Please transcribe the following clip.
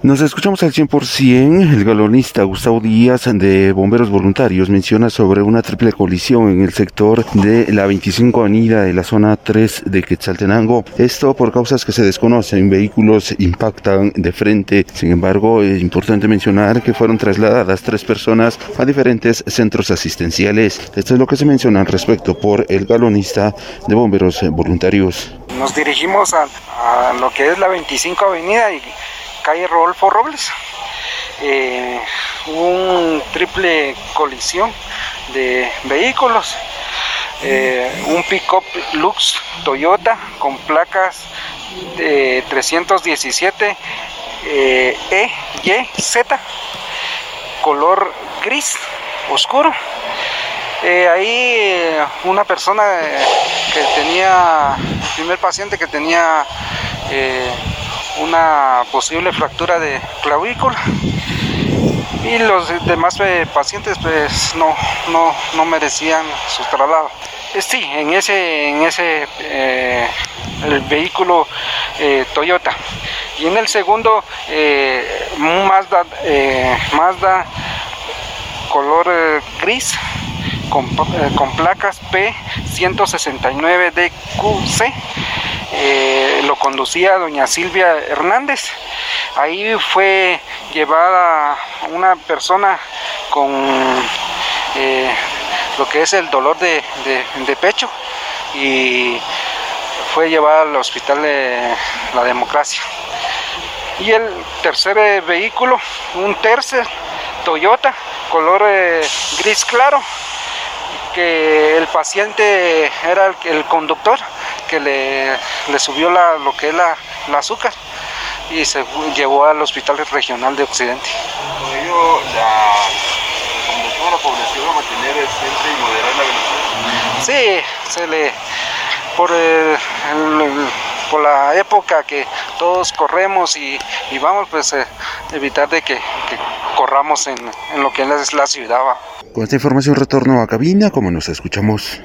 Nos escuchamos al 100%. El galonista Gustavo Díaz de Bomberos Voluntarios menciona sobre una triple colisión en el sector de la 25 Avenida de la zona 3 de Quetzaltenango. Esto por causas que se desconocen. Vehículos impactan de frente. Sin embargo, es importante mencionar que fueron trasladadas tres personas a diferentes centros asistenciales. Esto es lo que se menciona al respecto por el galonista de Bomberos Voluntarios. Nos dirigimos a, a lo que es la 25 Avenida y calle Rodolfo Robles. Eh, un triple colisión de vehículos. Eh, un pick-up Lux Toyota con placas de 317 eh, E, Y, Z, color gris oscuro. Eh, ahí una persona que tenía, el primer paciente que tenía una posible fractura de clavícula y los demás eh, pacientes pues no, no, no merecían su traslado. Eh, sí, en ese, en ese eh, el vehículo Toyota. Y en el segundo, Mazda, Mazda color gris con, con placas P169DQC eh, lo conducía doña Silvia Hernández. Ahí fue llevada una persona con eh, lo que es el dolor de, pecho y fue llevada al hospital de la democracia. Y el tercer eh, vehículo, un tercer Toyota, color gris claro, que el paciente era el conductor que le, le subió la, lo que es la, la, azúcar y se llevó al Hospital Regional de Occidente. ¿Con ello la recomendación a la población a mantener el centro y moderar la velocidad? Sí, se le, por, el, el, por la época que todos corremos y, y vamos, pues eh, evitar de que, que corramos en, en, lo que es la ciudad. Con esta información retorno a cabina, como nos escuchamos.